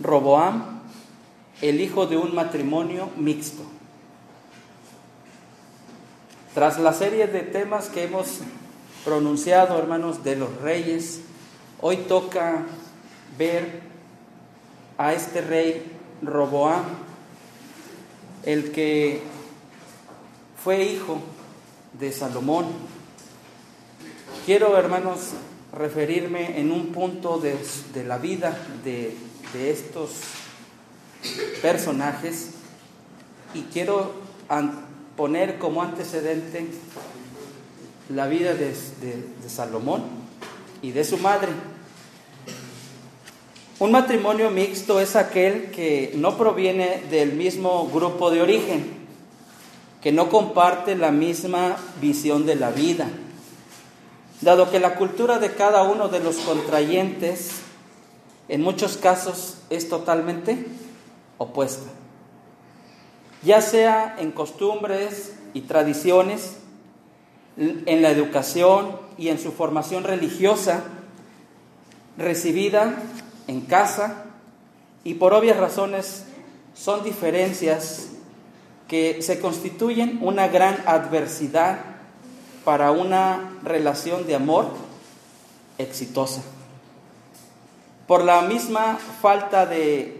Roboam, el hijo de un matrimonio mixto. Tras la serie de temas que hemos pronunciado, hermanos, de los reyes, hoy toca ver a este rey Roboam, el que fue hijo de Salomón. Quiero, hermanos, referirme en un punto de, la vida de, estos personajes y quiero poner como antecedente la vida de, de Salomón y de su madre. Un matrimonio mixto es aquel que no proviene del mismo grupo de origen, que no comparte la misma visión de la vida, dado que la cultura de cada uno de los contrayentes en muchos casos es totalmente opuesta, ya sea en costumbres y tradiciones, en la educación y en su formación religiosa recibida en casa y por obvias razones son diferencias que se constituyen una gran adversidad para una relación de amor exitosa. Por la misma falta de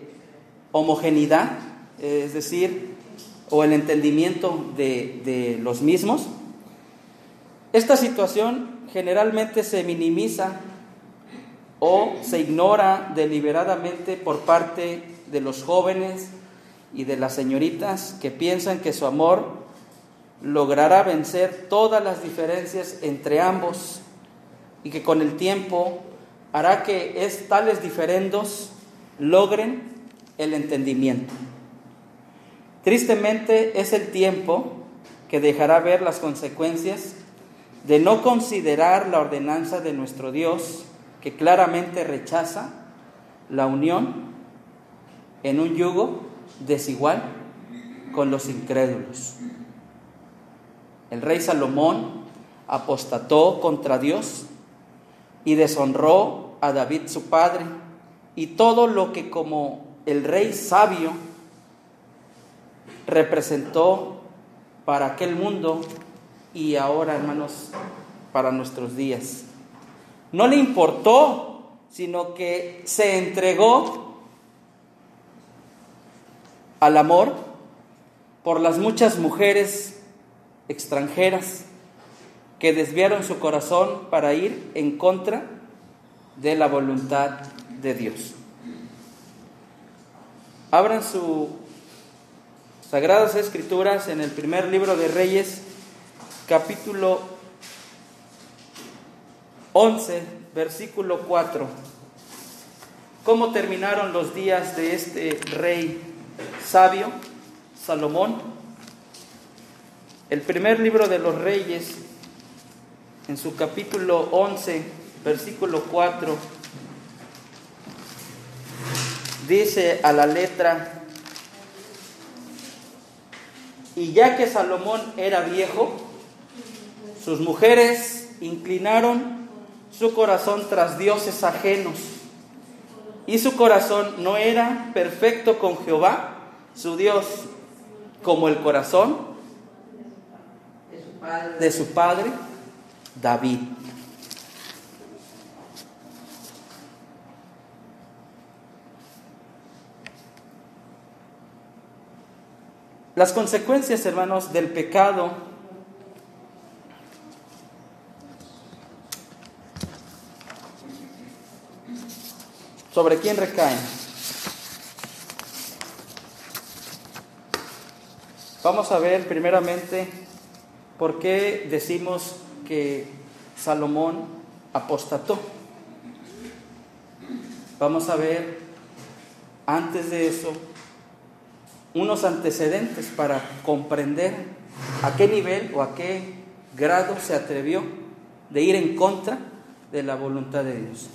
homogeneidad, es decir, o el entendimiento de, de los mismos, esta situación generalmente se minimiza o se ignora deliberadamente por parte de los jóvenes y de las señoritas que piensan que su amor logrará vencer todas las diferencias entre ambos y que con el tiempo hará que es, tales diferendos logren el entendimiento. Tristemente es el tiempo que dejará ver las consecuencias de no considerar la ordenanza de nuestro Dios que claramente rechaza la unión en un yugo desigual con los incrédulos. El rey Salomón apostató contra Dios y deshonró a David su padre y todo lo que como el rey sabio representó para aquel mundo y ahora, hermanos, para nuestros días. No le importó, sino que se entregó al amor por las muchas mujeres extranjeras que desviaron su corazón para ir en contra de la voluntad de Dios. Abran sus Sagradas Escrituras en el primer libro de Reyes, capítulo 11, versículo 4. ¿Cómo terminaron los días de este rey sabio, Salomón? El primer libro de los reyes, en su capítulo 11, versículo 4, dice a la letra, y ya que Salomón era viejo, sus mujeres inclinaron su corazón tras dioses ajenos. Y su corazón no era perfecto con Jehová, su Dios, como el corazón de su padre David. Las consecuencias, hermanos, del pecado ¿Sobre quién recaen? Vamos a ver primeramente por qué decimos que Salomón apostató. Vamos a ver antes de eso unos antecedentes para comprender a qué nivel o a qué grado se atrevió de ir en contra de la voluntad de Dios.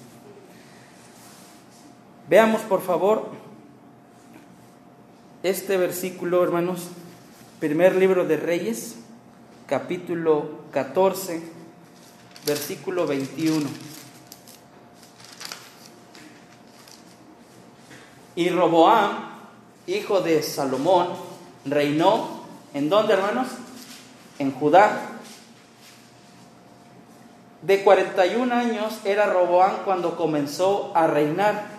Veamos por favor este versículo, hermanos, primer libro de Reyes, capítulo 14, versículo 21. Y Roboam, hijo de Salomón, reinó en dónde, hermanos? En Judá. De 41 años era Roboam cuando comenzó a reinar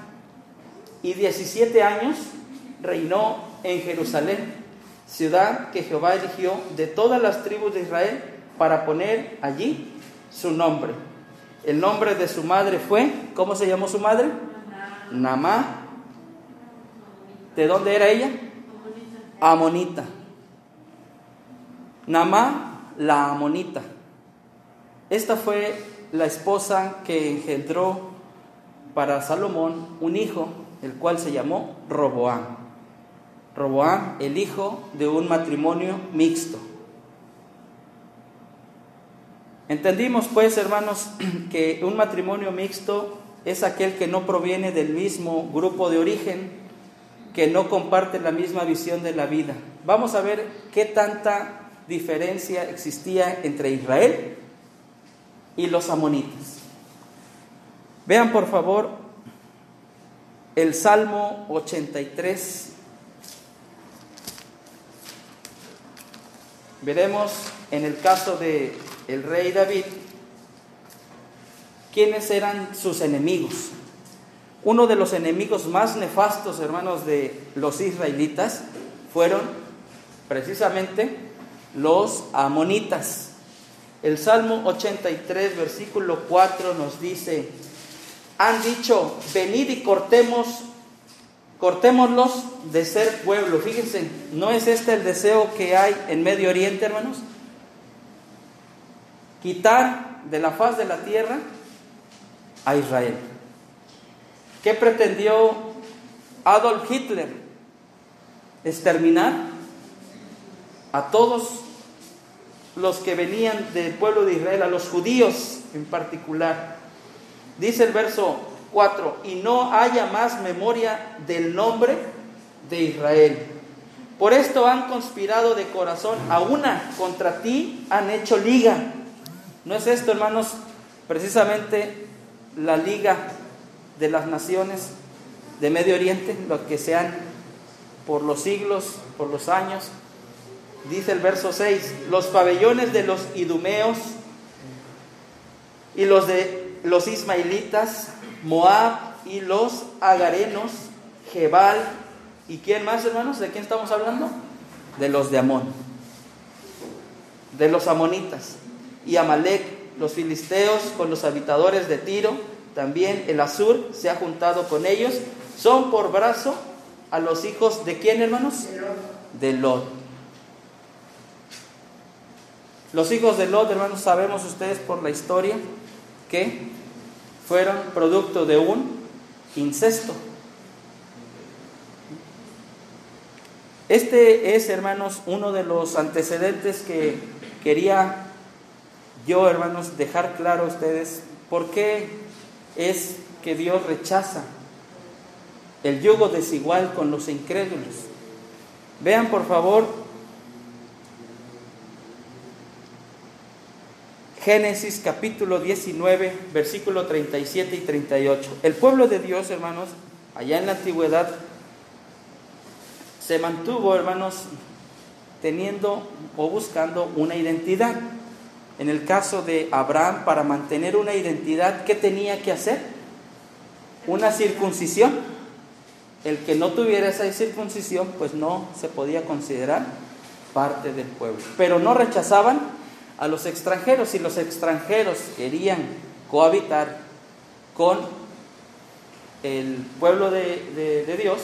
y 17 años reinó en Jerusalén, ciudad que Jehová eligió de todas las tribus de Israel para poner allí su nombre. El nombre de su madre fue, ¿cómo se llamó su madre? Namá. ¿De dónde era ella? Amonita. Namá, la amonita. Esta fue la esposa que engendró para Salomón un hijo, el cual se llamó Roboán. Roboán, el hijo de un matrimonio mixto. Entendimos pues, hermanos, que un matrimonio mixto es aquel que no proviene del mismo grupo de origen, que no comparte la misma visión de la vida. Vamos a ver qué tanta diferencia existía entre Israel y los amonitas. Vean por favor el Salmo 83. Veremos en el caso de el rey David, quiénes eran sus enemigos. Uno de los enemigos más nefastos, hermanos, de los israelitas fueron precisamente los amonitas. El Salmo 83, versículo 4 nos dice, han dicho, venid y cortemos, cortémoslos de ser pueblo. Fíjense, ¿no es este el deseo que hay en Medio Oriente, hermanos? quitar de la faz de la tierra a Israel. ¿Qué pretendió Adolf Hitler? Exterminar a todos los que venían del pueblo de Israel, a los judíos en particular. Dice el verso 4, y no haya más memoria del nombre de Israel. Por esto han conspirado de corazón, a una contra ti han hecho liga ¿No es esto, hermanos, precisamente la liga de las naciones de Medio Oriente, lo que sean por los siglos, por los años? Dice el verso 6, los pabellones de los idumeos y los de los ismaelitas, Moab y los agarenos, Jebal, ¿y quién más, hermanos? ¿De quién estamos hablando? De los de Amón, de los amonitas y Amalek, los filisteos con los habitadores de Tiro, también el Azur se ha juntado con ellos, son por brazo a los hijos de quién, hermanos? De Lot. Los hijos de Lot, hermanos, sabemos ustedes por la historia que fueron producto de un incesto. Este es, hermanos, uno de los antecedentes que quería yo, hermanos, dejar claro a ustedes por qué es que Dios rechaza el yugo desigual con los incrédulos. Vean, por favor, Génesis capítulo 19, versículo 37 y 38. El pueblo de Dios, hermanos, allá en la antigüedad, se mantuvo, hermanos, teniendo o buscando una identidad. En el caso de Abraham, para mantener una identidad, ¿qué tenía que hacer? Una circuncisión. El que no tuviera esa circuncisión, pues no se podía considerar parte del pueblo. Pero no rechazaban a los extranjeros. Si los extranjeros querían cohabitar con el pueblo de, Dios,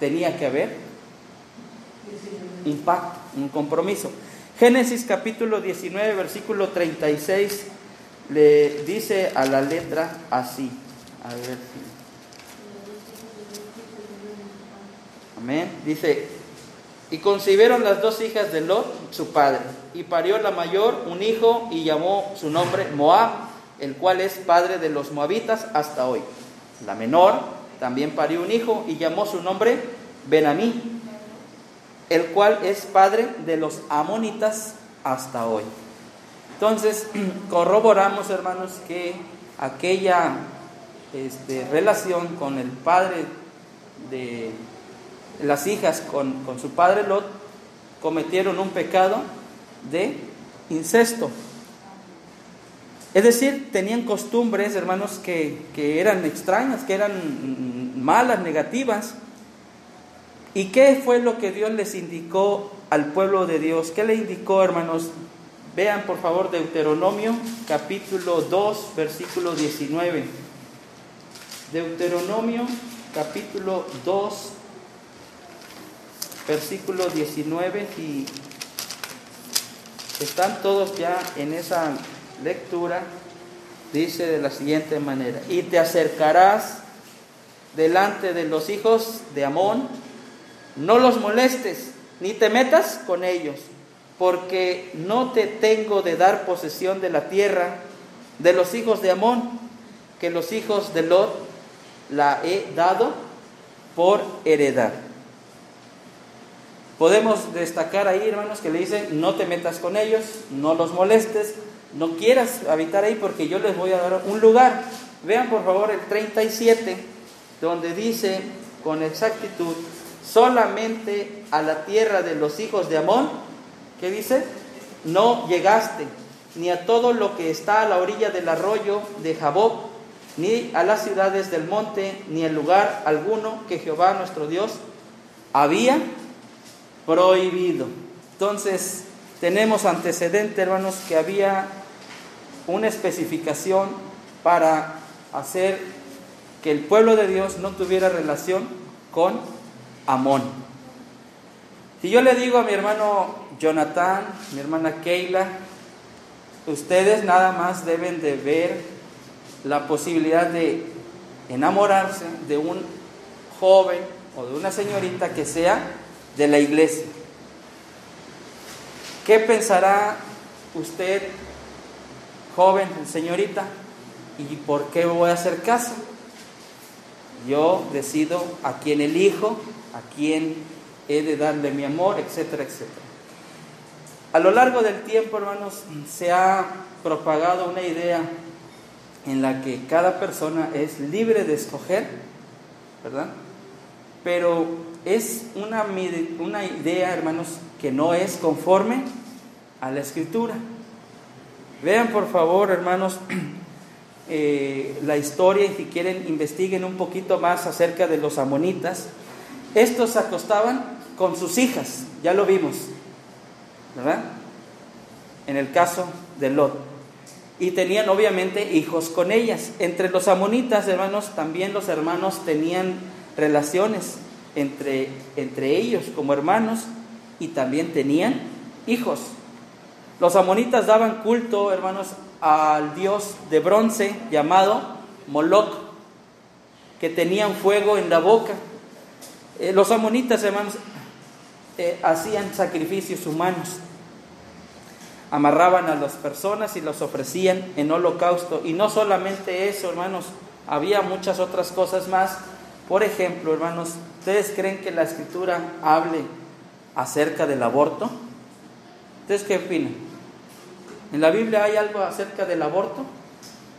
tenía que haber impacto, un compromiso. Génesis capítulo 19, versículo 36 le dice a la letra así. A ver. Amén. Dice, y concibieron las dos hijas de Lot, su padre, y parió la mayor un hijo y llamó su nombre Moab, el cual es padre de los moabitas hasta hoy. La menor también parió un hijo y llamó su nombre Benamí, el cual es padre de los amonitas hasta hoy. Entonces, corroboramos, hermanos, que aquella este, relación con el padre de las hijas con, con su padre Lot cometieron un pecado de incesto. Es decir, tenían costumbres, hermanos, que, que, eran extrañas, que eran malas, negativas. ¿Y qué fue lo que Dios les indicó al pueblo de Dios? ¿Qué le indicó, hermanos? Vean por favor Deuteronomio capítulo 2, versículo 19. Deuteronomio capítulo 2, versículo 19 y están todos ya en esa lectura. Dice de la siguiente manera, y te acercarás delante de los hijos de Amón, no los molestes, ni te metas con ellos porque no te tengo de dar posesión de la tierra de los hijos de Amón, que los hijos de Lot la he dado por heredad. Podemos destacar ahí, hermanos, que le dicen, no te metas con ellos, no los molestes, no quieras habitar ahí porque yo les voy a dar un lugar. Vean por favor el 37, donde dice con exactitud, solamente a la tierra de los hijos de Amón ¿Qué dice? No llegaste ni a todo lo que está a la orilla del arroyo de Jabob, ni a las ciudades del monte, ni el lugar alguno que Jehová nuestro Dios había prohibido. Entonces, tenemos antecedente, hermanos, que había una especificación para hacer que el pueblo de Dios no tuviera relación con Amón. Si yo le digo a mi hermano Jonathan, mi hermana Keila, ustedes nada más deben de ver la posibilidad de enamorarse de un joven o de una señorita que sea de la iglesia. ¿Qué pensará usted, joven, señorita? ¿Y por qué voy a hacer caso? Yo decido a quién elijo, a quién he de darle mi amor, etcétera, etcétera. A lo largo del tiempo, hermanos, se ha propagado una idea en la que cada persona es libre de escoger, ¿verdad? Pero es una, una idea, hermanos, que no es conforme a la escritura. Vean, por favor, hermanos, eh, la historia y si quieren investiguen un poquito más acerca de los amonitas. Estos se acostaban con sus hijas, ya lo vimos, ¿verdad? En el caso de Lot. Y tenían obviamente hijos con ellas. Entre los amonitas, hermanos, también los hermanos tenían relaciones entre, entre ellos como hermanos y también tenían hijos. Los amonitas daban culto, hermanos, al dios de bronce llamado Moloch, que tenían fuego en la boca. Eh, los amonitas, hermanos, eh, hacían sacrificios humanos. Amarraban a las personas y los ofrecían en holocausto. Y no solamente eso, hermanos, había muchas otras cosas más. Por ejemplo, hermanos, ¿ustedes creen que la escritura hable acerca del aborto? ¿Ustedes qué opinan? ¿En la Biblia hay algo acerca del aborto?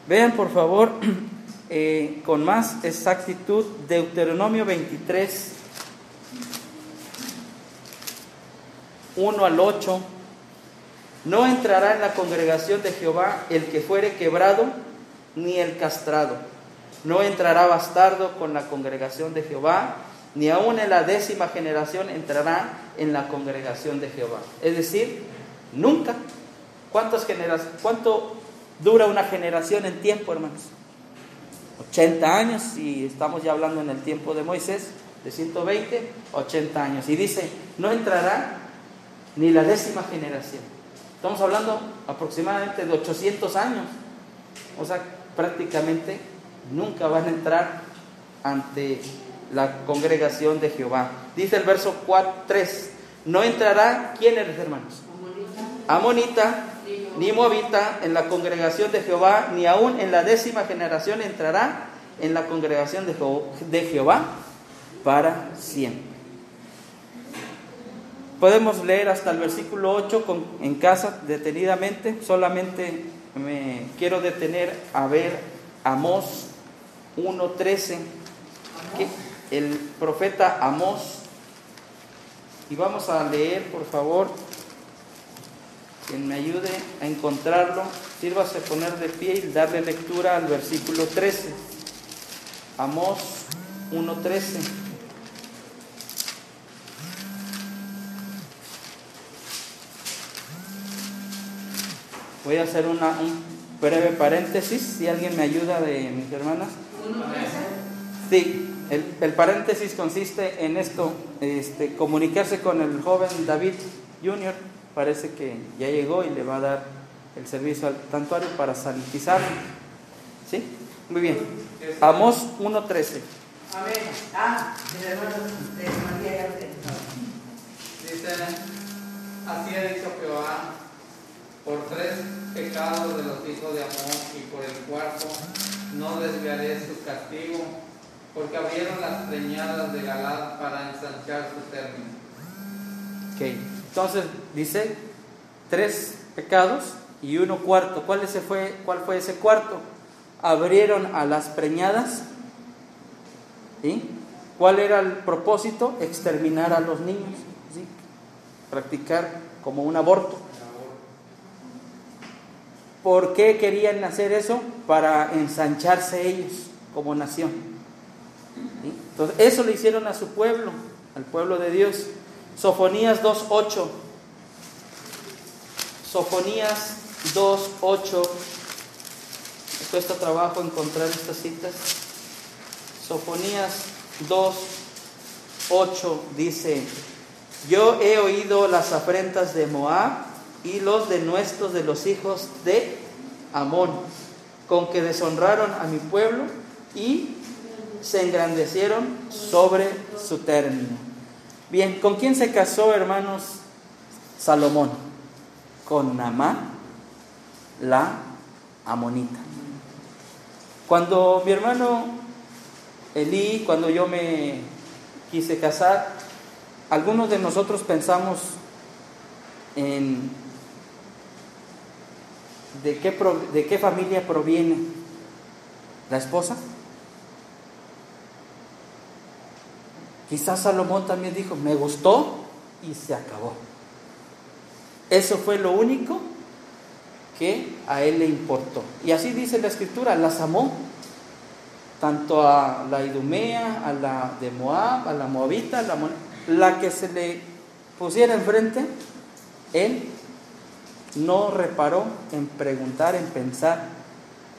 Vean por favor eh, con más exactitud Deuteronomio 23, 1 al 8, no entrará en la congregación de Jehová el que fuere quebrado, ni el castrado. No entrará bastardo con la congregación de Jehová, ni aun en la décima generación entrará en la congregación de Jehová. Es decir, nunca. ¿Cuántas? ¿Cuánto dura una generación en tiempo, hermanos? 80 años, y estamos ya hablando en el tiempo de Moisés, de 120, 80 años. Y dice, no entrará ni la décima generación. Estamos hablando aproximadamente de 800 años. O sea, prácticamente nunca van a entrar ante la congregación de Jehová. Dice el verso 4, 3, no entrará, ¿quién eres hermanos? Amonita, ni Moabita en la congregación de Jehová, ni aún en la décima generación entrará en la congregación de Jehová para siempre. Podemos leer hasta el versículo 8 en casa detenidamente, solamente me quiero detener a ver Amós 1.13. el profeta Amós. Y vamos a leer, por favor, quien me ayude a encontrarlo, sírvase poner de pie y darle lectura al versículo 13. Amós 1.13. Voy a hacer una, un breve paréntesis, si alguien me ayuda de mis hermanas. Sí, el, el, paréntesis consiste en esto, este, comunicarse con el joven David Jr. Parece que ya llegó y le va a dar el servicio al santuario para sanitizarlo. ¿Sí? Muy bien. Amos 1.13. Amén. Ah, hermanos de María Dice, así ha dicho Jehová por tres pecados de los hijos de Amón y por el cuarto no desviaré su castigo, porque abrieron las preñadas de Galad para ensanchar su término. Ok, entonces dice tres pecados y uno cuarto. ¿Cuál, fue, ¿Cuál fue ese cuarto? Abrieron a las preñadas. ¿sí? ¿Cuál era el propósito? Exterminar a los niños. Practicar como un aborto. ¿Por qué querían hacer eso? Para ensancharse ellos como nación. Entonces, eso le hicieron a su pueblo, al pueblo de Dios. Sofonías 2.8. Sofonías 2.8. Me cuesta trabajo encontrar estas citas. Sofonías 2.8 dice, yo he oído las afrentas de Moab y los denuestos de los hijos de Amón, con que deshonraron a mi pueblo y se engrandecieron sobre su término. Bien, ¿con quién se casó, hermanos, Salomón? Con Namá, la amonita. Cuando mi hermano Elí, cuando yo me quise casar, algunos de nosotros pensamos en de qué, de qué familia proviene la esposa. Quizás Salomón también dijo, me gustó y se acabó. Eso fue lo único que a él le importó. Y así dice la escritura, las amó, tanto a la Idumea, a la de Moab, a la Moabita, la, la que se le pusiera enfrente, él no reparó en preguntar, en pensar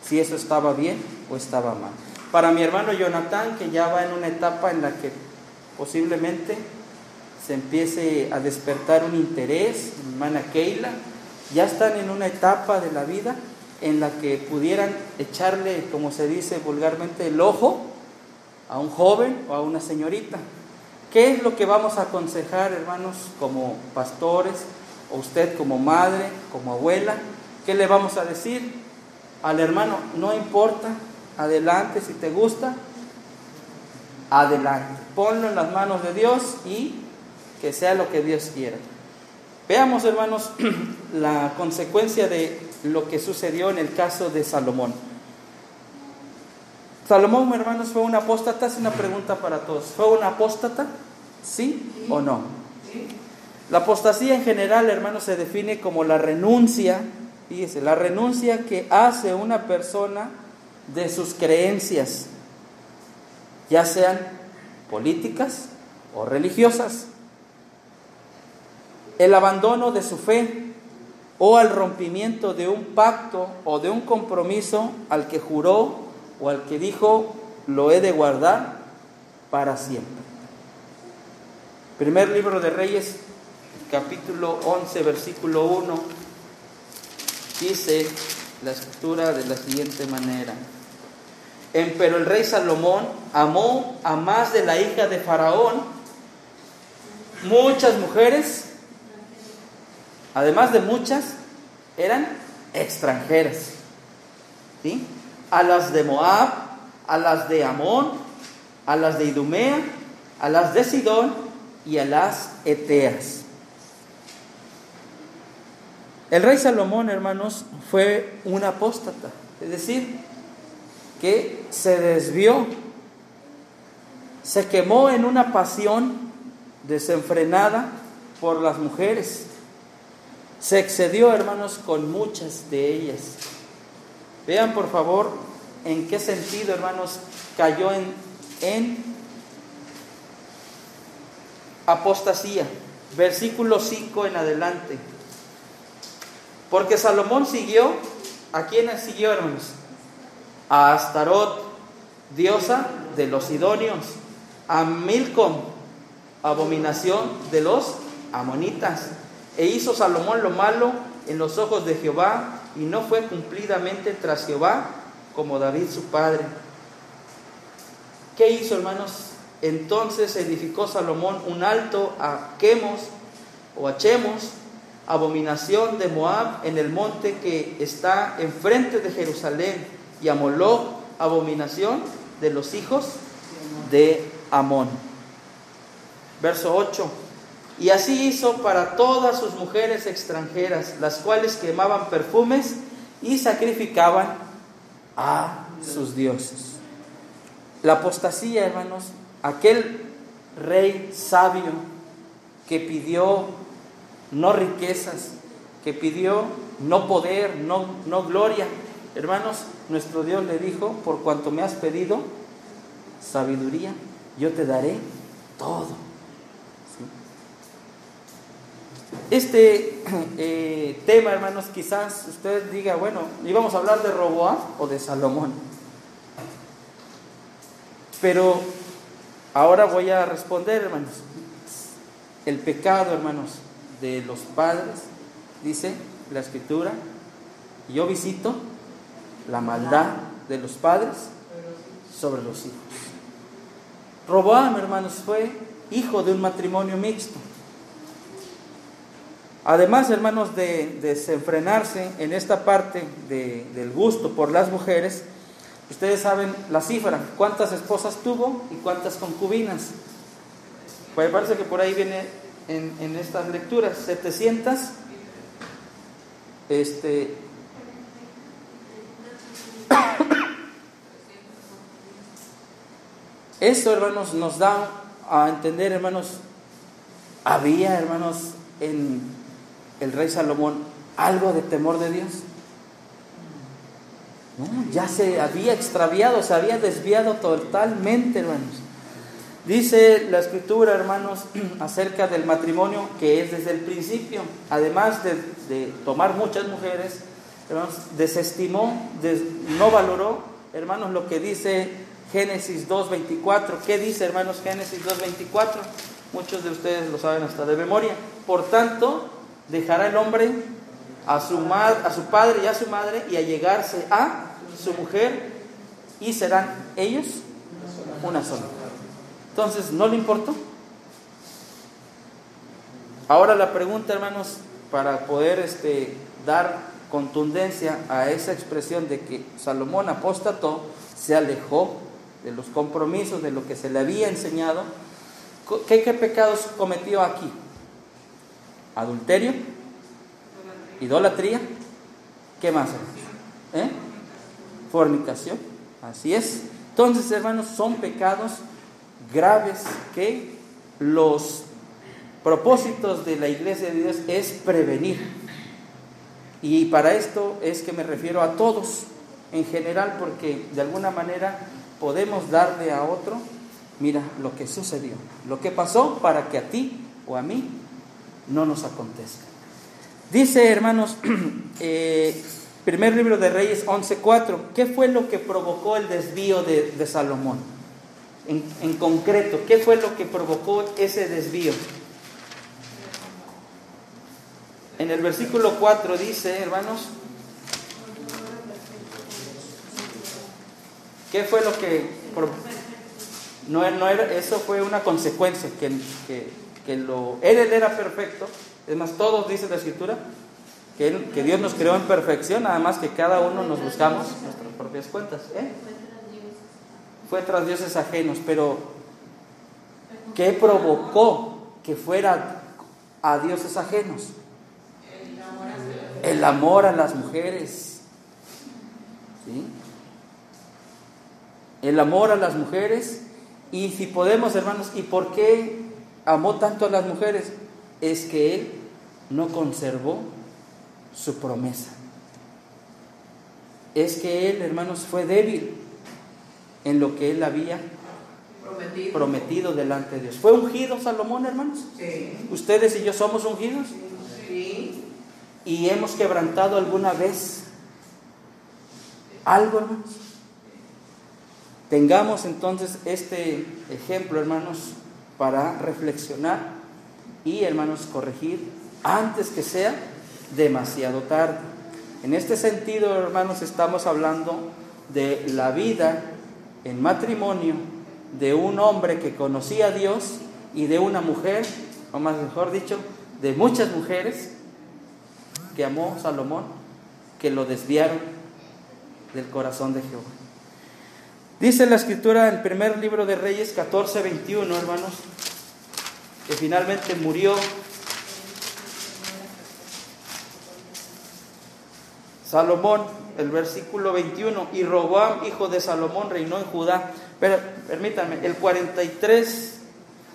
si eso estaba bien o estaba mal. Para mi hermano Jonathan, que ya va en una etapa en la que posiblemente se empiece a despertar un interés, mi hermana Keila, ya están en una etapa de la vida en la que pudieran echarle, como se dice vulgarmente, el ojo a un joven o a una señorita. ¿Qué es lo que vamos a aconsejar, hermanos, como pastores, o usted como madre, como abuela, ¿qué le vamos a decir al hermano? No importa, adelante, si te gusta, adelante. Ponlo en las manos de Dios y que sea lo que Dios quiera. Veamos, hermanos, la consecuencia de lo que sucedió en el caso de Salomón. Salomón, hermanos, fue un apóstata. Es una pregunta para todos. ¿Fue un apóstata? ¿Sí o no? La apostasía en general, hermanos, se define como la renuncia, fíjese, la renuncia que hace una persona de sus creencias, ya sean políticas o religiosas. El abandono de su fe o al rompimiento de un pacto o de un compromiso al que juró o al que dijo lo he de guardar para siempre. Primer libro de Reyes capítulo 11, versículo 1, dice la escritura de la siguiente manera. Pero el rey Salomón amó a más de la hija de Faraón muchas mujeres, además de muchas, eran extranjeras. ¿sí? A las de Moab, a las de Amón, a las de Idumea, a las de Sidón y a las Eteas. El rey Salomón, hermanos, fue un apóstata, es decir, que se desvió se quemó en una pasión desenfrenada por las mujeres. Se excedió, hermanos, con muchas de ellas. Vean, por favor, en qué sentido, hermanos, cayó en, en apostasía. Versículo 5 en adelante. Porque Salomón siguió, ¿a quiénes siguió, hermanos? A Astarot, diosa de los sidonios, a Milcom, abominación de los amonitas. E hizo Salomón lo malo en los ojos de Jehová y no fue cumplidamente tras Jehová como David su padre. ¿Qué hizo, hermanos? Entonces edificó Salomón un alto a Quemos o a Chemos, abominación de Moab en el monte que está enfrente de Jerusalén, y a Moloch, abominación de los hijos de Amón. Verso 8. Y así hizo para todas sus mujeres extranjeras, las cuales quemaban perfumes y sacrificaban a sus dioses. La apostasía, hermanos, aquel rey sabio que pidió no riquezas, que pidió no poder, no, no gloria. Hermanos, nuestro Dios le dijo, por cuanto me has pedido sabiduría, yo te daré todo. Este eh, tema, hermanos, quizás usted diga, bueno, íbamos a hablar de Roboam o de Salomón. Pero ahora voy a responder, hermanos. El pecado, hermanos, de los padres, dice la escritura, yo visito la maldad de los padres sobre los hijos. Roboam, hermanos, fue hijo de un matrimonio mixto. Además, hermanos, de desenfrenarse en esta parte del gusto por las mujeres, ustedes saben la cifra, cuántas esposas tuvo y cuántas concubinas. Pues parece que por ahí viene en, estas lecturas, 700, este, esto, hermanos, nos da a entender, hermanos, había, hermanos, en el rey Salomón algo de temor de Dios? ya se había extraviado, se había desviado totalmente, hermanos. Dice la escritura, hermanos, acerca del matrimonio que es desde el principio, además de, tomar muchas mujeres, hermanos, desestimó, no valoró, hermanos, lo que dice Génesis 2.24. ¿Qué dice, hermanos, Génesis 2.24? Muchos de ustedes lo saben hasta de memoria. Por tanto, dejará el hombre a su, a su padre y a su madre y a llegarse a su mujer y serán ellos una sola. Entonces, ¿no le importó? Ahora la pregunta, hermanos, para poder este, dar contundencia a esa expresión de que Salomón apostató, se alejó de los compromisos, de lo que se le había enseñado, ¿qué, qué pecados cometió aquí? adulterio, idolatría, ¿qué más? ¿Eh? Fornicación, así es. Entonces, hermanos, son pecados graves que los propósitos de la iglesia de Dios es prevenir. Y para esto es que me refiero a todos en general, porque de alguna manera podemos darle a otro, mira lo que sucedió, lo que pasó para que a ti o a mí no nos acontezca. Dice, hermanos, eh, primer libro de Reyes 11.4, ¿qué fue lo que provocó el desvío de, Salomón? En, concreto, ¿qué fue lo que provocó ese desvío? En el versículo 4 dice, hermanos, ¿qué fue lo que... No, no era, eso fue una consecuencia que, que lo, él, era perfecto. Es más, todos dice la escritura que, que, Dios nos creó en perfección, nada más que cada uno nos buscamos nuestras propias cuentas. ¿eh? Fue tras dioses ajenos, pero ¿qué provocó que fuera a dioses ajenos? El amor a las mujeres. ¿sí? El amor a las mujeres Y si podemos, hermanos, ¿y por qué amó tanto a las mujeres? Es que él no conservó su promesa. Es que él, hermanos, fue débil en lo que él había Prometido. prometido delante de Dios. ¿Fue ungido Salomón, hermanos? Sí. ¿Ustedes y yo somos ungidos? Sí. ¿Y hemos quebrantado alguna vez algo, hermanos? Tengamos entonces este ejemplo, hermanos, para reflexionar y, hermanos, corregir antes que sea demasiado tarde. En este sentido, hermanos, estamos hablando de la vida en matrimonio de un hombre que conocía a Dios y de una mujer, o más mejor dicho, de muchas mujeres que amó Salomón, que lo desviaron del corazón de Jehová. Dice la escritura en el primer libro de Reyes 14, 21, hermanos, que finalmente murió Salomón, el versículo 21, y Roboam, hijo de Salomón, reinó en Judá. Pero permítanme, el 43,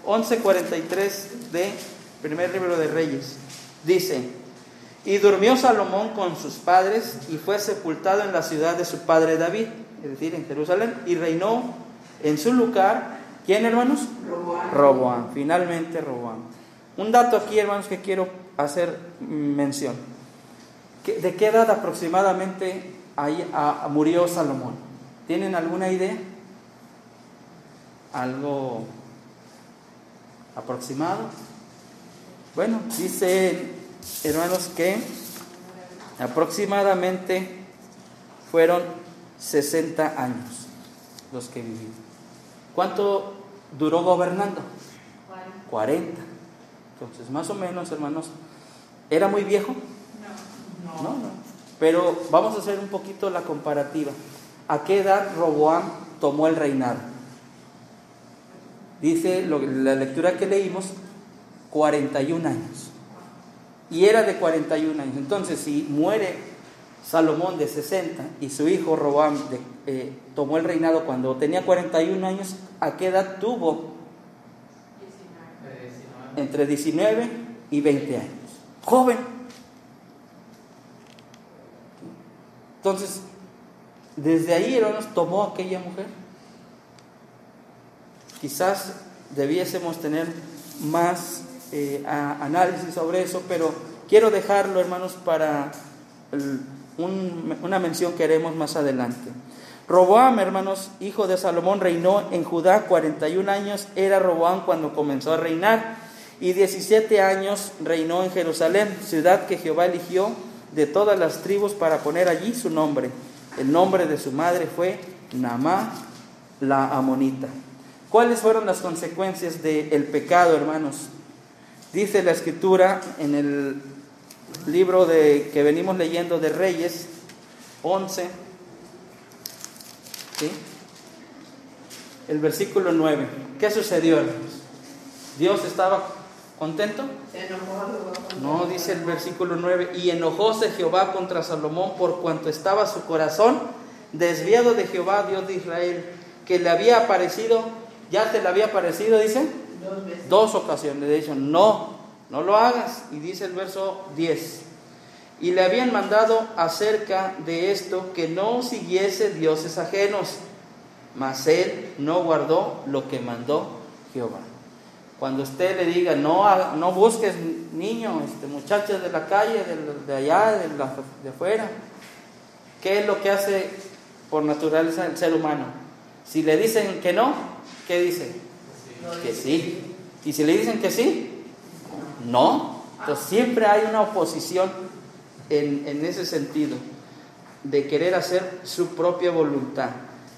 11:43 de primer libro de Reyes, dice, y durmió Salomón con sus padres y fue sepultado en la ciudad de su padre David, es decir, en Jerusalén, y reinó en su lugar, ¿quién hermanos? Roboam. Roboam, finalmente Roboam. Un dato aquí, hermanos, que quiero hacer mención. ¿Qué- ¿De qué edad aproximadamente ahí, a- murió Salomón? ¿Tienen alguna idea? ¿Algo aproximado? Bueno, dice, hermanos, que aproximadamente fueron 60 años los que vivió. ¿Cuánto duró gobernando? 40. Entonces, más o menos, hermanos, ¿era muy viejo? No. No, no. Pero vamos a hacer un poquito la comparativa. ¿A qué edad Roboam tomó el reinado? Dice lo- la lectura que leímos, 41 años. Y era de 41 años. Entonces, si muere Salomón de 60 y su hijo Roboam de- eh, tomó el reinado cuando tenía 41 años, ¿a qué edad tuvo? 19. Entre 19 y 20 años. Joven. Entonces, desde ahí, hermanos, tomó aquella mujer. Quizás debiésemos tener más eh, análisis sobre eso, pero quiero dejarlo, hermanos, para una mención que haremos más adelante. Roboam, hermanos, hijo de Salomón, reinó en Judá 41 años. Era Roboam cuando comenzó a reinar. Y 17 años reinó en Jerusalén, ciudad que Jehová eligió de todas las tribus para poner allí su nombre. El nombre de su madre fue Namá la Amonita. ¿Cuáles fueron las consecuencias del pecado, hermanos? Dice la escritura en el libro de, que venimos leyendo de Reyes 11, ¿sí? el versículo 9. ¿Qué sucedió, hermanos? ¿Dios estaba contento? Se enojó Roboam. No, dice el versículo 9, y enojóse Jehová contra Salomón por cuanto estaba su corazón desviado de Jehová, Dios de Israel, que le había aparecido, ya te le había aparecido, dice, Dos veces. dos ocasiones, de hecho, no, no lo hagas, y dice el verso 10, y le habían mandado acerca de esto que no siguiese dioses ajenos, mas él no guardó lo que mandó Jehová. Cuando usted le diga, no, no busques niños, este, muchachas de la calle, de, allá, de, afuera, ¿qué es lo que hace por naturaleza el ser humano? Si le dicen que no, ¿qué dice? Que sí. Y si le dicen que sí, no. Entonces siempre hay una oposición en, en ese sentido, de querer hacer su propia voluntad.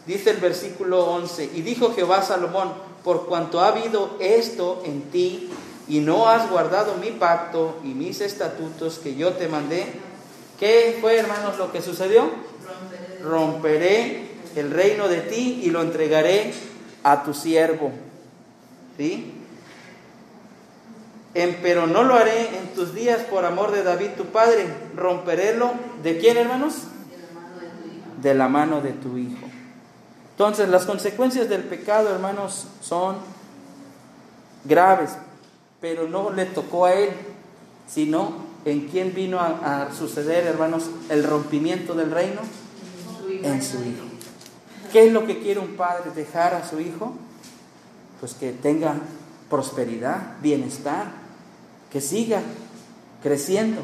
Dice el versículo 11, y dijo Jehová a Salomón, por cuanto ha habido esto en ti, y no has guardado mi pacto y mis estatutos que yo te mandé, ¿qué fue, hermanos, lo que sucedió? Romperé. romperé el reino de ti y lo entregaré a tu siervo. ¿Sí? Pero no lo haré en tus días por amor de David tu padre. Romperélo. ¿De quién, hermanos? De la mano de tu hijo. De la mano de tu hijo. Entonces, las consecuencias del pecado, hermanos, son graves, pero no le tocó a él, sino en quién vino a, a suceder, hermanos, el rompimiento del reino en su hijo. ¿Qué es lo que quiere un padre? Dejar a su hijo, pues que tenga prosperidad, bienestar, que siga creciendo.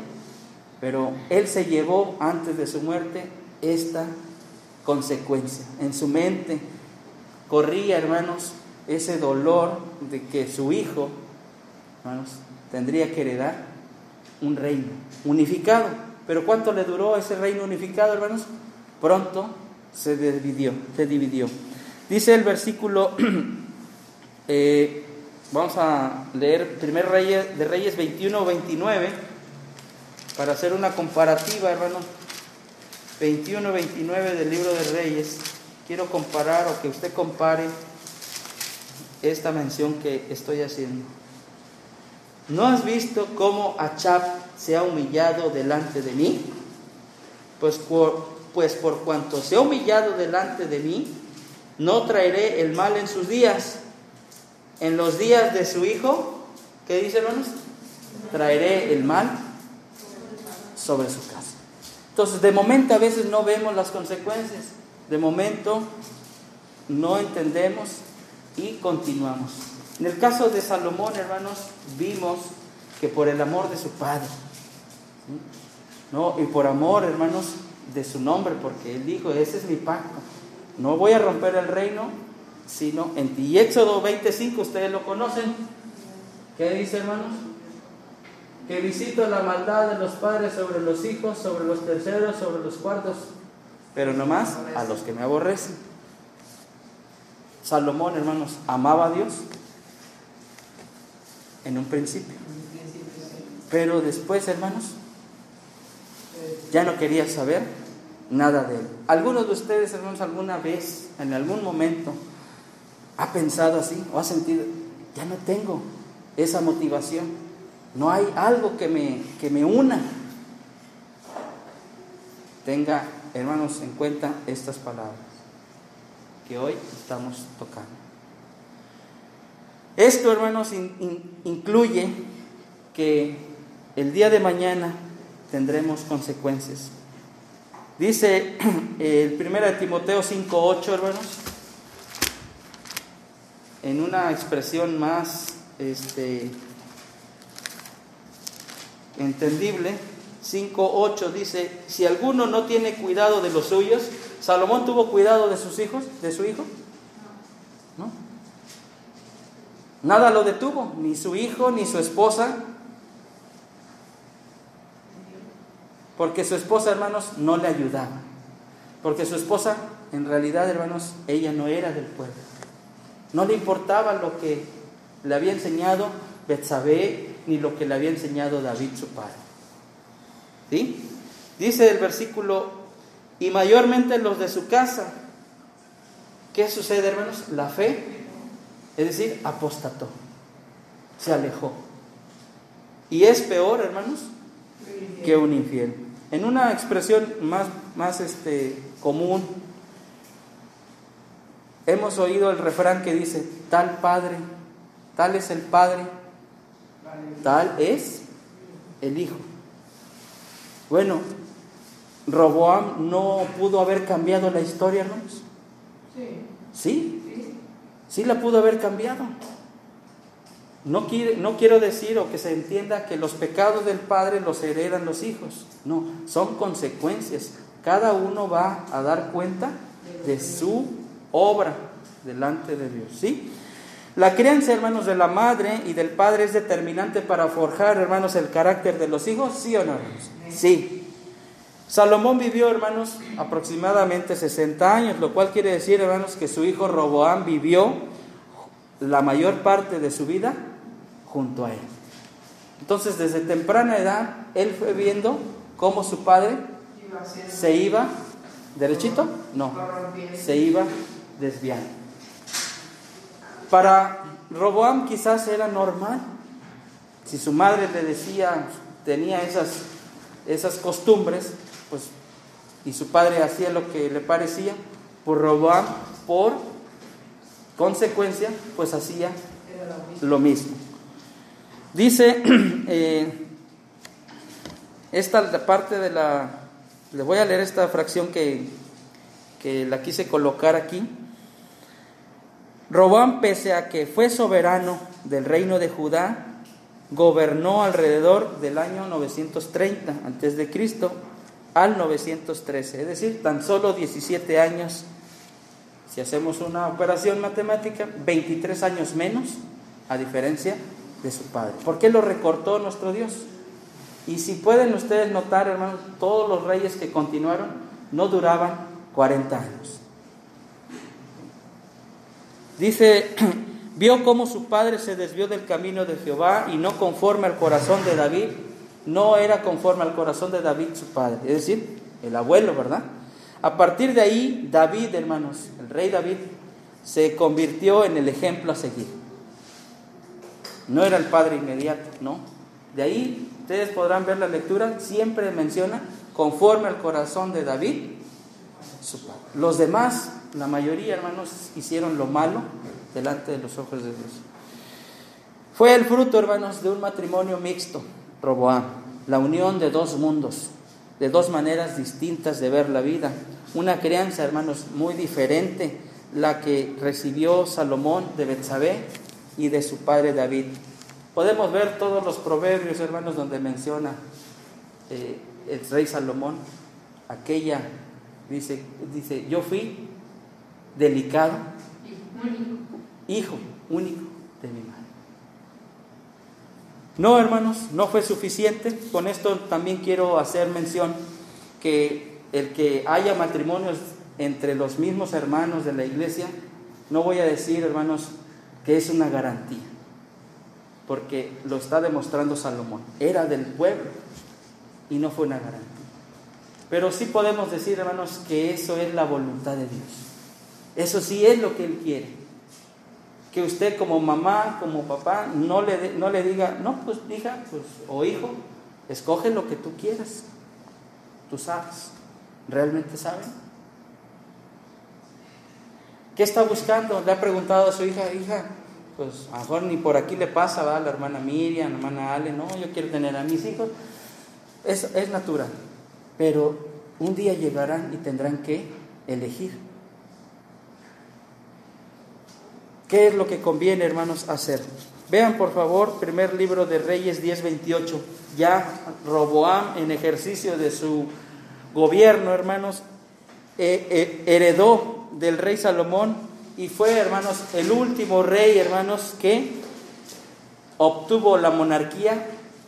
Pero él se llevó antes de su muerte esta consecuencia. En su mente corría, hermanos, ese dolor de que su hijo, hermanos, tendría que heredar un reino unificado. Pero ¿cuánto le duró ese reino unificado, hermanos? Pronto se dividió, se dividió. Dice el versículo, eh, vamos a leer primer Reyes, de Reyes 21 29, para hacer una comparativa, hermanos. 21 29 del libro de Reyes. Quiero comparar o que usted compare esta mención que estoy haciendo. ¿No has visto cómo Achab se ha humillado delante de mí? Pues por, pues por cuanto se ha humillado delante de mí, no traeré el mal en sus días. En los días de su hijo, ¿qué dice hermanos? Traeré el mal sobre su casa. Entonces, de momento a veces no vemos las consecuencias. De momento no entendemos y continuamos. En el caso de Salomón, hermanos, vimos que por el amor de su padre, ¿no? Y por amor, hermanos, de su nombre, porque él dijo, ese es mi pacto. No voy a romper el reino, sino en ti. Y Éxodo 25, ustedes lo conocen. ¿Qué dice, hermanos? Que visito la maldad de los padres sobre los hijos, sobre los terceros, sobre los cuartos, pero nomás a los que me aborrecen. Salomón, hermanos, amaba a Dios en un principio. Pero después, hermanos, ya no quería saber nada de él. ¿Algunos de ustedes, hermanos, alguna vez, en algún momento, ha pensado así o ha sentido, ya no tengo esa motivación? No hay algo que me, que me una. Tenga, hermanos, en cuenta estas palabras que hoy estamos tocando. Esto, hermanos, incluye que el día de mañana tendremos consecuencias. Dice el 1 Timoteo 5:8, hermanos, en una expresión más este, entendible, 5:8 dice, si alguno no tiene cuidado de los suyos, Salomón tuvo cuidado de sus hijos, de su hijo, ¿no? Nada lo detuvo, ni su hijo, ni su esposa, Porque su esposa, hermanos, no le ayudaba. Porque su esposa, en realidad, hermanos, ella no era del pueblo. No le importaba lo que le había enseñado Betsabé ni lo que le había enseñado David, su padre. ¿Sí? Dice el versículo, y mayormente los de su casa. ¿Qué sucede, hermanos? La fe, es decir, apostató, se alejó. Y es peor, hermanos, que un infiel. En una expresión más, más este, común, hemos oído el refrán que dice, tal padre, tal es el padre, tal es el hijo. Bueno, Roboam no pudo haber cambiado la historia, ¿no? Sí. ¿Sí? Sí la pudo haber cambiado. No, no quiero decir o que se entienda que los pecados del padre los heredan los hijos. No, son consecuencias. Cada uno va a dar cuenta de su obra delante de Dios. ¿Sí? La crianza, hermanos, de la madre y del padre es determinante para forjar, hermanos, el carácter de los hijos, ¿sí o no, hermanos? Sí. Salomón vivió, hermanos, aproximadamente 60 años, lo cual quiere decir, hermanos, que su hijo Roboam vivió la mayor parte de su vida junto a él. Entonces, desde temprana edad, él fue viendo cómo su padre se iba, derechito, no, se iba desviando. Para Roboam quizás era normal. Si su madre le decía, tenía esas, esas costumbres, pues, y su padre hacía lo que le parecía, pues Roboam por consecuencia, pues hacía lo mismo. Dice, eh, esta parte de la, les voy a leer esta fracción que, que la quise colocar aquí. Robán, pese a que fue soberano del reino de Judá, gobernó alrededor del año 930 antes de Cristo al 913, es decir, tan solo 17 años. Si hacemos una operación matemática, 23 años menos, a diferencia de su padre. ¿Por qué lo recortó nuestro Dios? Y si pueden ustedes notar, hermanos, todos los reyes que continuaron no duraban 40 años. Dice, vio cómo su padre se desvió del camino de Jehová y no conforme al corazón de David, no era conforme al corazón de David su padre, es decir, el abuelo, ¿verdad? A partir de ahí, David, hermanos, el rey David, se convirtió en el ejemplo a seguir. No era el padre inmediato, no. De ahí, ustedes podrán ver la lectura, siempre menciona conforme al corazón de David, su padre. Los demás la mayoría, hermanos, hicieron lo malo delante de los ojos de Dios. Fue el fruto, hermanos, de un matrimonio mixto, Roboam, la unión de dos mundos, de dos maneras distintas de ver la vida. Una crianza, hermanos, muy diferente, la que recibió Salomón de Betsabé y de su padre David. Podemos ver todos los proverbios, hermanos, donde menciona eh, el rey Salomón aquella, dice, dice, yo fui delicado, hijo único de mi madre. No, hermanos, no fue suficiente. Con esto también quiero hacer mención que el que haya matrimonios entre los mismos hermanos de la iglesia, no voy a decir, hermanos, que es una garantía, porque lo está demostrando Salomón. Era del pueblo y no fue una garantía. Pero sí podemos decir, hermanos, que eso es la voluntad de Dios. Eso sí es lo que Él quiere. Que usted como mamá, como papá, no le, no le diga, no, pues hija, pues, o hijo, escoge lo que tú quieras. Tú sabes. ¿Realmente saben? ¿Qué está buscando? Le ha preguntado a su hija, hija, pues a mejor ni por aquí le pasa, va la hermana Miriam, la hermana Ale, no, yo quiero tener a mis hijos. Es, es natural, pero un día llegarán y tendrán que elegir. ¿Qué es lo que conviene, hermanos, hacer? Vean, por favor, primer libro de Reyes 10:28. Ya Roboam, en ejercicio de su gobierno, hermanos, eh, eh, heredó del rey Salomón y fue, hermanos, el último rey, hermanos, que obtuvo la monarquía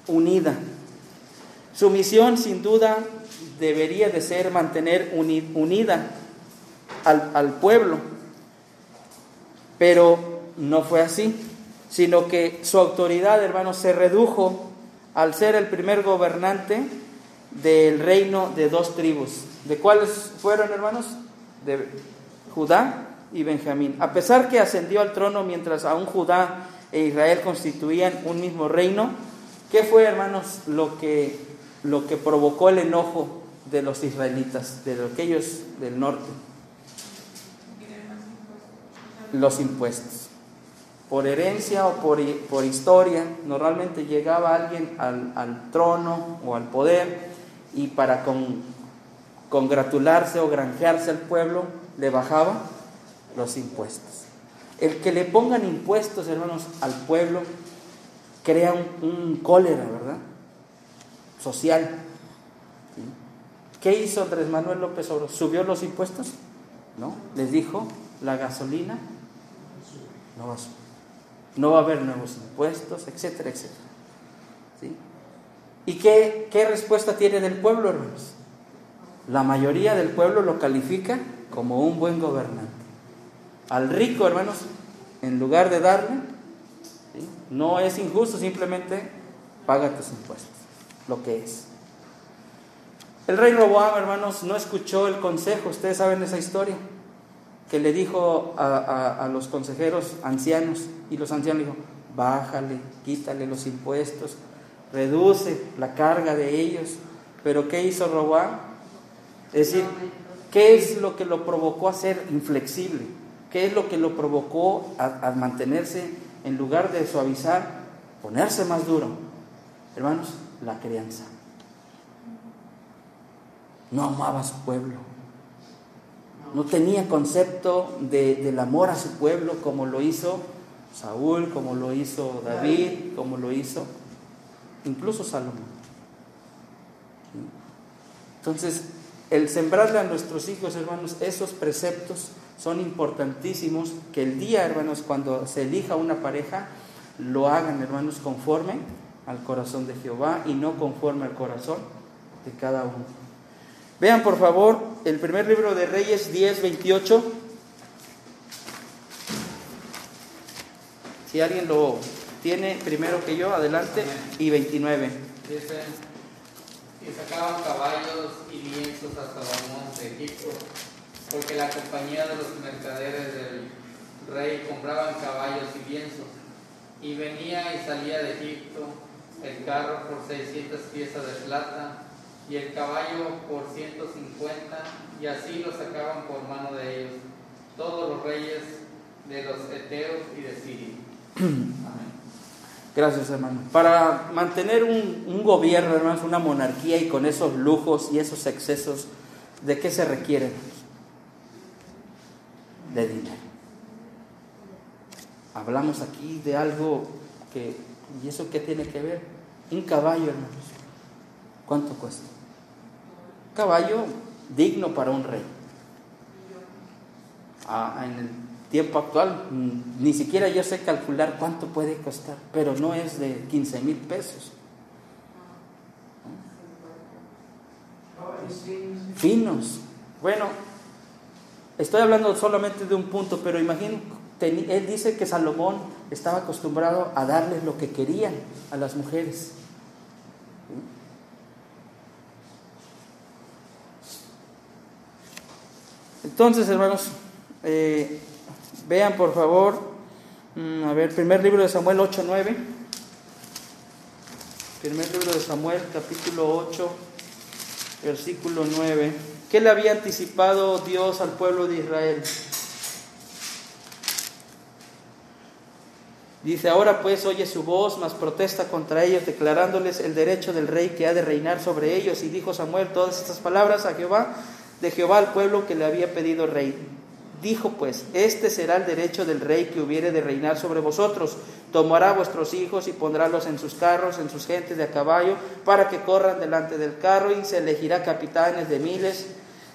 unida. Su misión, sin duda, debería de ser mantener unida al, al pueblo pero no fue así, sino que su autoridad, hermanos, se redujo al ser el primer gobernante del reino de dos tribus. ¿De cuáles fueron, hermanos? De Judá y Benjamín. A pesar que ascendió al trono mientras aún Judá e Israel constituían un mismo reino, ¿qué fue, hermanos, lo que, lo que provocó el enojo de los israelitas, de aquellos del norte? Los impuestos. Por herencia o por, por historia, normalmente llegaba alguien al, trono o al poder y para con, congratularse o granjearse al pueblo, le bajaba los impuestos. El que le pongan impuestos, hermanos, al pueblo, crea un, cólera, ¿verdad? Social. ¿Qué hizo Andrés Manuel López Obrador? ¿Subió los impuestos? ¿No? Les dijo, la gasolina no va a No va a haber nuevos impuestos, etcétera, etcétera. ¿Y qué, qué respuesta tiene del pueblo, hermanos? La mayoría del pueblo lo califica como un buen gobernante. Al rico, hermanos, en lugar de darle, no es injusto, simplemente paga tus impuestos, lo que es. El rey Roboam, hermanos, no escuchó el consejo, ustedes saben esa historia que le dijo a, los consejeros ancianos, y los ancianos dijo, bájale, quítale los impuestos, reduce la carga de ellos. Pero ¿qué hizo Roboam? Es decir, ¿qué es lo que lo provocó a ser inflexible? ¿Qué es lo que lo provocó a, a mantenerse en lugar de suavizar, ponerse más duro? Hermanos, la crianza. No amaba a su pueblo. No tenía concepto de- del amor a su pueblo como lo hizo Saúl, como lo hizo David, como lo hizo incluso Salomón. Entonces, el sembrarle a nuestros hijos, hermanos, esos preceptos son importantísimos, que el día, hermanos, cuando se elija una pareja, lo hagan, hermanos, conforme al corazón de Jehová y no conforme al corazón de cada uno. Vean, por favor, el primer libro de Reyes 10, 28. Si alguien lo tiene primero que yo, adelante, y 29. Dice, y sacaban caballos y lienzos a Salomón de Egipto, porque la compañía de los mercaderes del rey compraban caballos y lienzos. Y venía y salía de Egipto el carro por 600 piezas de plata y el caballo por 150, y así lo sacaban por mano de ellos, todos los reyes de los Eteos y de Siria. Amén. Gracias, hermano. Para mantener un, un gobierno, hermanos, una monarquía y con esos lujos y esos excesos, ¿de qué se requiere? De dinero. Hablamos aquí de algo que, ¿y eso qué tiene que ver? Un caballo, hermanos. ¿Cuánto cuesta? Caballo digno para un rey. Ah, en el tiempo actual mm, ni siquiera yo sé calcular cuánto puede costar, pero no es de 15 mil pesos. Finos. Bueno, estoy hablando solamente de un punto, pero imagino, él dice que Salomón estaba acostumbrado a darles lo que querían a las mujeres. Entonces, hermanos, eh, vean por favor, mm, a ver, primer libro de Samuel 8, 9. Primer libro de Samuel, capítulo 8, versículo 9. ¿Qué le había anticipado Dios al pueblo de Israel? Dice, ahora pues oye su voz, mas protesta contra ellos, declarándoles el derecho del rey que ha de reinar sobre ellos. Y dijo Samuel todas estas palabras a Jehová, de Jehová al pueblo que le había pedido rey. Dijo pues, este será el derecho del rey que hubiere de reinar sobre vosotros. Tomará vuestros hijos y pondrálos en sus carros, en sus gentes de a caballo, para que corran delante del carro, y se elegirá capitanes de miles,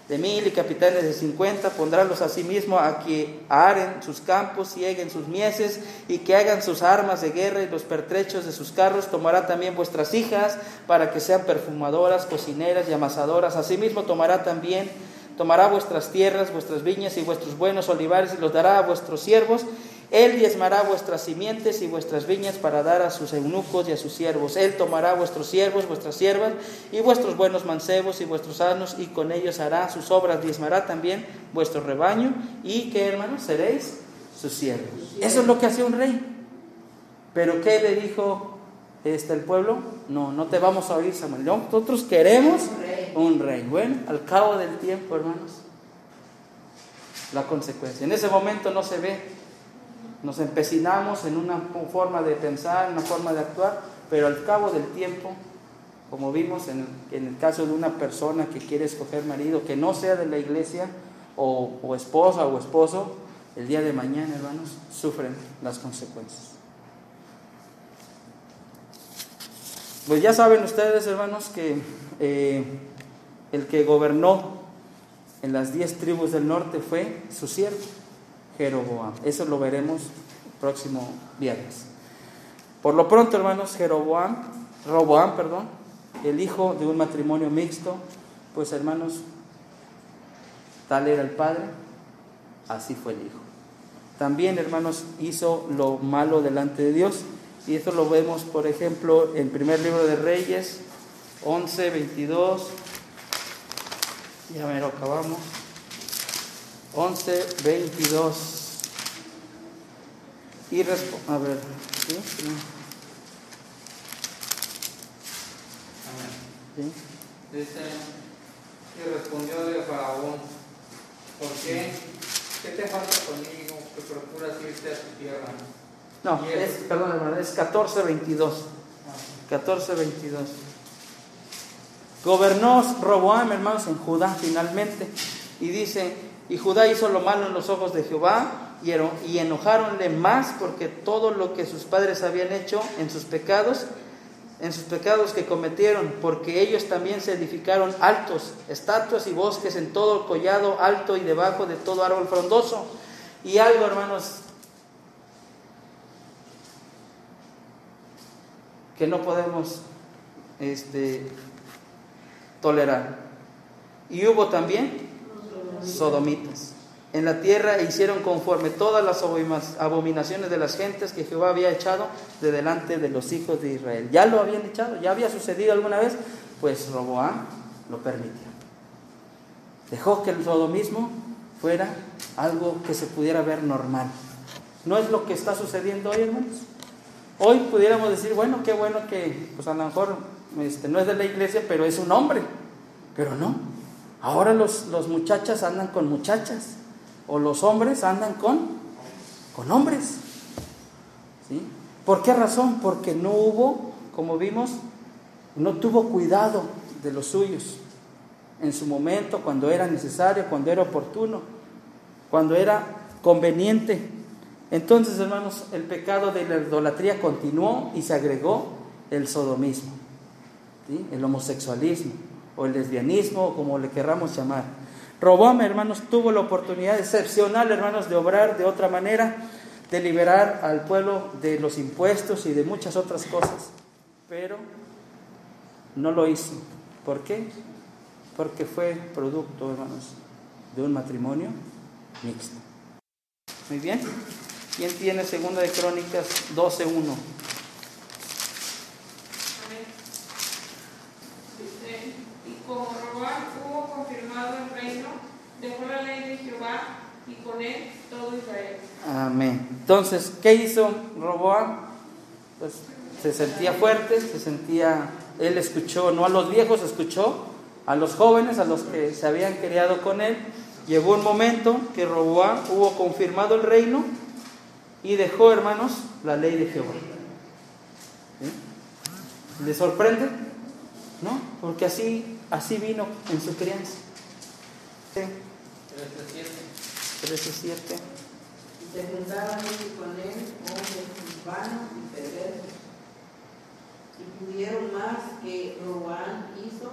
de mil y capitanes de cincuenta, pondrálos asimismo a que aren sus campos, cieguen sus mieses y que hagan sus armas de guerra y los pertrechos de sus carros. Tomará también vuestras hijas para que sean perfumadoras, cocineras y amasadoras. Asimismo tomará también tomará vuestras tierras, vuestras viñas y vuestros buenos olivares y los dará a vuestros siervos. Él diezmará vuestras simientes y vuestras viñas para dar a sus eunucos y a sus siervos. Él tomará vuestros siervos, vuestras siervas y vuestros buenos mancebos y vuestros asnos y con ellos hará sus obras. Diezmará también vuestro rebaño y que hermanos seréis sus siervos. Eso es lo que hacía un rey. Pero ¿qué le dijo este, el pueblo? No, no te vamos a oír, Samuel. Nosotros queremos un rey. Bueno, al cabo del tiempo, hermanos, la consecuencia. En ese momento no se ve. Nos empecinamos en una forma de pensar, en una forma de actuar, pero al cabo del tiempo, como vimos en el, caso de una persona que quiere escoger marido que no sea de la iglesia, o, o esposa o esposo, el día de mañana, hermanos, sufren las consecuencias. Pues ya saben ustedes, hermanos, que eh, el que gobernó en las diez tribus del norte fue su siervo, Jeroboam. Eso lo veremos el próximo viernes. Por lo pronto, hermanos, Jeroboam, Roboam, perdón, el hijo de un matrimonio mixto, pues hermanos, tal era el padre, así fue el hijo. También, hermanos, hizo lo malo delante de Dios. Y esto lo vemos, por ejemplo, en primer libro de Reyes, 11, 22. Ya me lo acabamos. 11, 22. Y a ver, ¿sí? Sí. Dice, y respondióle Faraón, ¿por qué ¿Qué te falta conmigo que procuras irte a tu tierra? No, es, perdón, hermano, es 14.22. 14.22. Gobernó Roboam, hermanos, en Judá finalmente. Y dice, y Judá hizo lo malo en los ojos de Jehová y, eno- y enojáronle más porque todo lo que sus padres habían hecho en sus pecados, en sus pecados que cometieron, porque ellos también se edificaron altos, estatuas y bosques en todo el collado alto y debajo de todo árbol frondoso. Y algo, hermanos, que no podemos este, tolerar. Y hubo también sodomitas en la tierra hicieron conforme todas las abomina- abominaciones de las gentes que Jehová había echado de delante de los hijos de Israel. Ya lo habían echado, ya había sucedido alguna vez, pues Roboam lo permitió. Dejó que el sodomismo fuera algo que se pudiera ver normal. No es lo que está sucediendo hoy, hermanos. Hoy pudiéramos decir, bueno, qué bueno que, pues a lo mejor este, no es de la iglesia, pero es un hombre. Pero no. Ahora los, los muchachas andan con muchachas. O los hombres andan con, con hombres. ¿Sí? ¿Por qué razón? Porque no hubo, como vimos, no tuvo cuidado de los suyos en su momento, cuando era necesario, cuando era oportuno, cuando era conveniente. Entonces, hermanos, el pecado de la idolatría continuó y se agregó el sodomismo, el homosexualismo o el lesbianismo, o como le querramos llamar. Robón, hermanos, tuvo la oportunidad excepcional, hermanos, de obrar de otra manera, de liberar al pueblo de los impuestos y de muchas otras cosas, pero no lo hizo. ¿Por qué? Porque fue producto, hermanos, de un matrimonio mixto. Muy bien. ¿Quién tiene segunda de Crónicas 12.1? Amén. Dice, y como hubo confirmado el reino, dejó la ley de Jehová y con él todo Israel. Amén. Entonces, ¿qué hizo Roboam? Pues se sentía fuerte, se sentía, él escuchó, no a los viejos, escuchó a los jóvenes, a los que se habían criado con él. Llegó un momento que Roboam hubo confirmado el reino y dejó, hermanos, la ley de Jehová. ¿Le sorprende? ¿No? Porque así, así vino en su crianza. Sí. 13:7. 13:7. Y se juntaban ellos con él hombres vanos y perversos. Y pudieron más que Roboam hizo,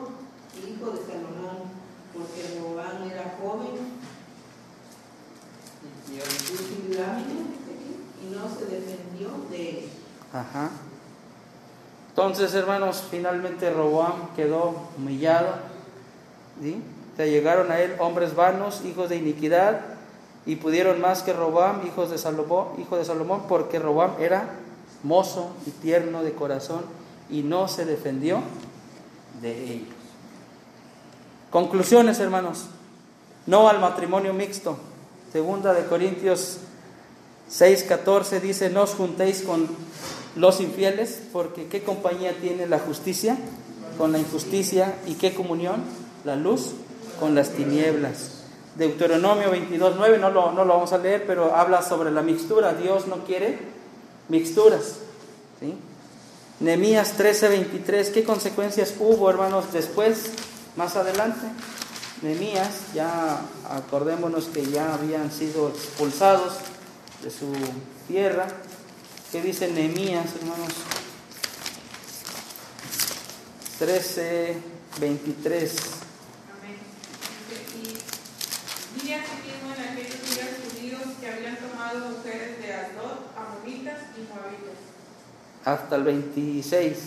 hijo de Salomón, porque Roboam era joven y no se defendió de él. Ajá. Entonces, hermanos, finalmente Roboam quedó humillado. ¿sí? Llegaron a él hombres vanos, hijos de iniquidad, y pudieron más que Roboam, hijos de Salomón, hijo de Salomón, porque Roboam era mozo y tierno de corazón y no se defendió de ellos. Conclusiones, hermanos. No al matrimonio mixto. Segunda de Corintios 6:14 dice, no os juntéis con los infieles, porque ¿qué compañía tiene la justicia con la injusticia? ¿Y qué comunión? La luz con las tinieblas. Deuteronomio 22:9, no lo, no lo vamos a leer, pero habla sobre la mixtura. Dios no quiere mixturas. ¿sí? Nehemías 13:23, ¿qué consecuencias hubo, hermanos, después, más adelante? Nehemías, ya acordémonos que ya habían sido expulsados de su tierra. ¿Qué dice Nehemías, hermanos? 13, 23. Amén. Y asimismo en aquellos días judíos que habían tomado mujeres de Asdod, amonitas y moabitas. Hasta el 26.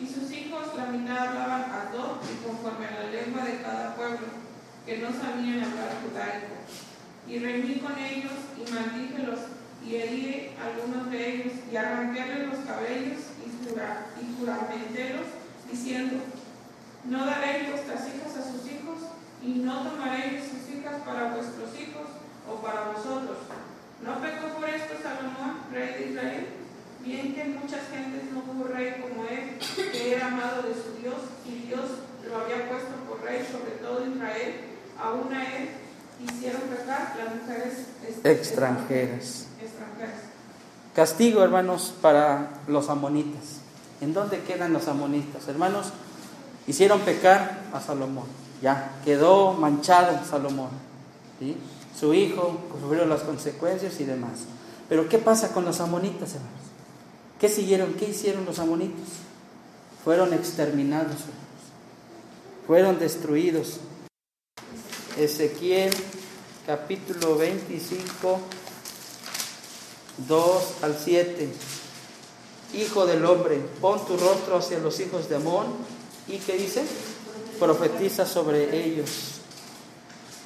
Y sus hijos la mitad hablaban Asdod y conforme a la lengua de cada pueblo, que no sabían hablar judaico. Y reuní con ellos y maldíjelos y herí algunos de ellos y arranquéles los cabellos y, jura, y juramentélos diciendo, no daréis vuestras hijas a sus hijos y no tomaréis sus hijas para vuestros hijos o para vosotros. ¿No pecó por esto Salomón, rey de Israel? Bien que muchas gentes no hubo rey como él, que era amado de su Dios, y Dios lo había puesto por rey sobre todo Israel, aún a él hicieron pecar las mujeres extranjeras. Castigo, hermanos, para los amonitas. ¿En dónde quedan los amonitas? Hermanos, hicieron pecar a Salomón. Ya, quedó manchado Salomón. Su hijo sufrió las consecuencias y demás. Pero ¿qué pasa con los amonitas, hermanos? ¿Qué siguieron? ¿Qué hicieron los amonitas? Fueron exterminados, hermanos. Fueron destruidos. Ezequiel capítulo 25, 2 al 7. Hijo del hombre, pon tu rostro hacia los hijos de Amón y ¿qué dice? Profetiza sobre ellos.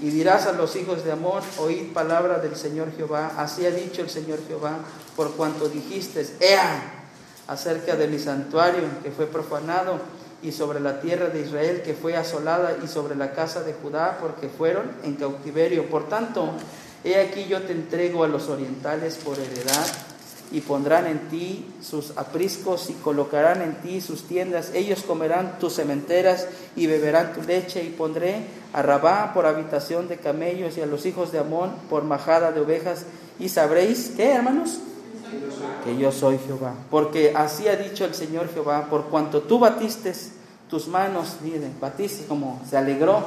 Y dirás a los hijos de Amón, oíd palabra del Señor Jehová. Así ha dicho el Señor Jehová, por cuanto dijiste, ea, acerca de mi santuario que fue profanado, y sobre la tierra de Israel que fue asolada, y sobre la casa de Judá, porque fueron en cautiverio. Por tanto, he aquí yo te entrego a los orientales por heredad, y pondrán en ti sus apriscos y colocarán en ti sus tiendas. Ellos comerán tus cementeras y beberán tu leche y pondré a Rabá por habitación de camellos y a los hijos de Amón por majada de ovejas. Y sabréis, ¿qué hermanos? Que yo soy Jehová. Porque así ha dicho el Señor Jehová, por cuanto tú batiste tus manos, miren, batiste como se alegró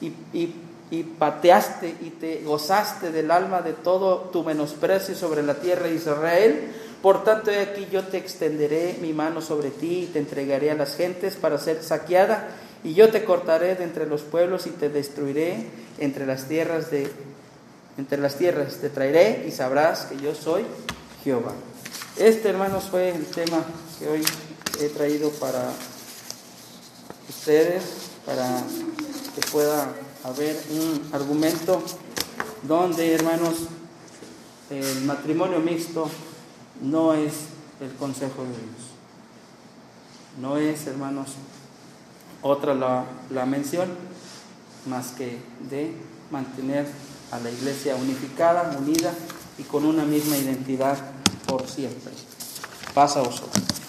y, y y pateaste y te gozaste del alma de todo tu menosprecio sobre la tierra de Israel. Por tanto, he aquí yo te extenderé mi mano sobre ti y te entregaré a las gentes para ser saqueada, y yo te cortaré de entre los pueblos y te destruiré entre las tierras de entre las tierras te traeré y sabrás que yo soy Jehová. Este, hermanos, fue el tema que hoy he traído para ustedes, para que pueda haber un argumento donde, hermanos, el matrimonio mixto no es el consejo de Dios. No es, hermanos, otra la, la mención más que de mantener a la iglesia unificada, unida y con una misma identidad por siempre. Pasa vosotros.